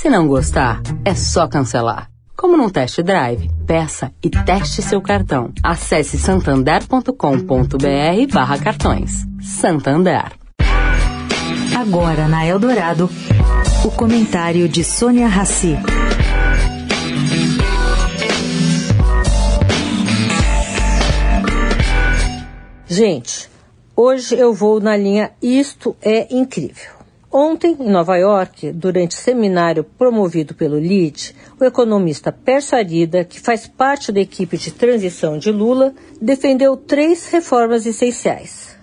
Se não gostar, é só cancelar. Como num test drive, peça e teste seu cartão. Acesse santander.com.br barra cartões. Santander. Agora na Eldorado, o comentário de Sônia Rassi. Gente, hoje eu vou na linha Isto é Incrível. Ontem, em Nova York, durante seminário promovido pelo LID, o economista Perso Arida, que faz parte da equipe de transição de Lula, defendeu três reformas essenciais.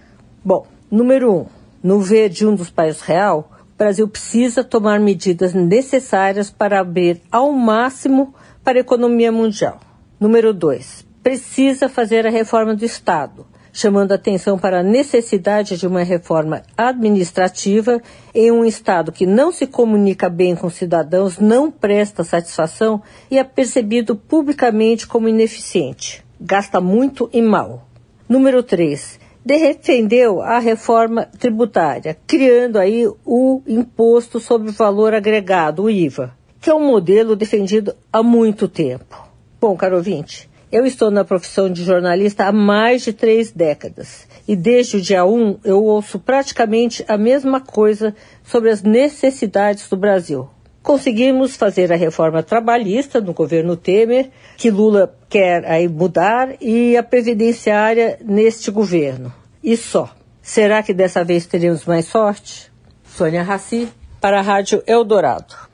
Bom, número um, no ver de um dos países real, o Brasil precisa tomar medidas necessárias para abrir ao máximo para a economia mundial. Número dois, precisa fazer a reforma do Estado, chamando atenção para a necessidade de uma reforma administrativa em um Estado que não se comunica bem com cidadãos, não presta satisfação e é percebido publicamente como ineficiente. Gasta muito e mal. Número 3 defendeu a reforma tributária, criando aí o imposto sobre valor agregado, o IVA, que é um modelo defendido há muito tempo. Bom, caro ouvinte, eu estou na profissão de jornalista há mais de três décadas e desde o dia 1 eu ouço praticamente a mesma coisa sobre as necessidades do Brasil conseguimos fazer a reforma trabalhista no governo Temer, que Lula quer aí mudar, e a previdenciária neste governo. E só. Será que dessa vez teremos mais sorte? Sônia Raci, para a Rádio Eldorado.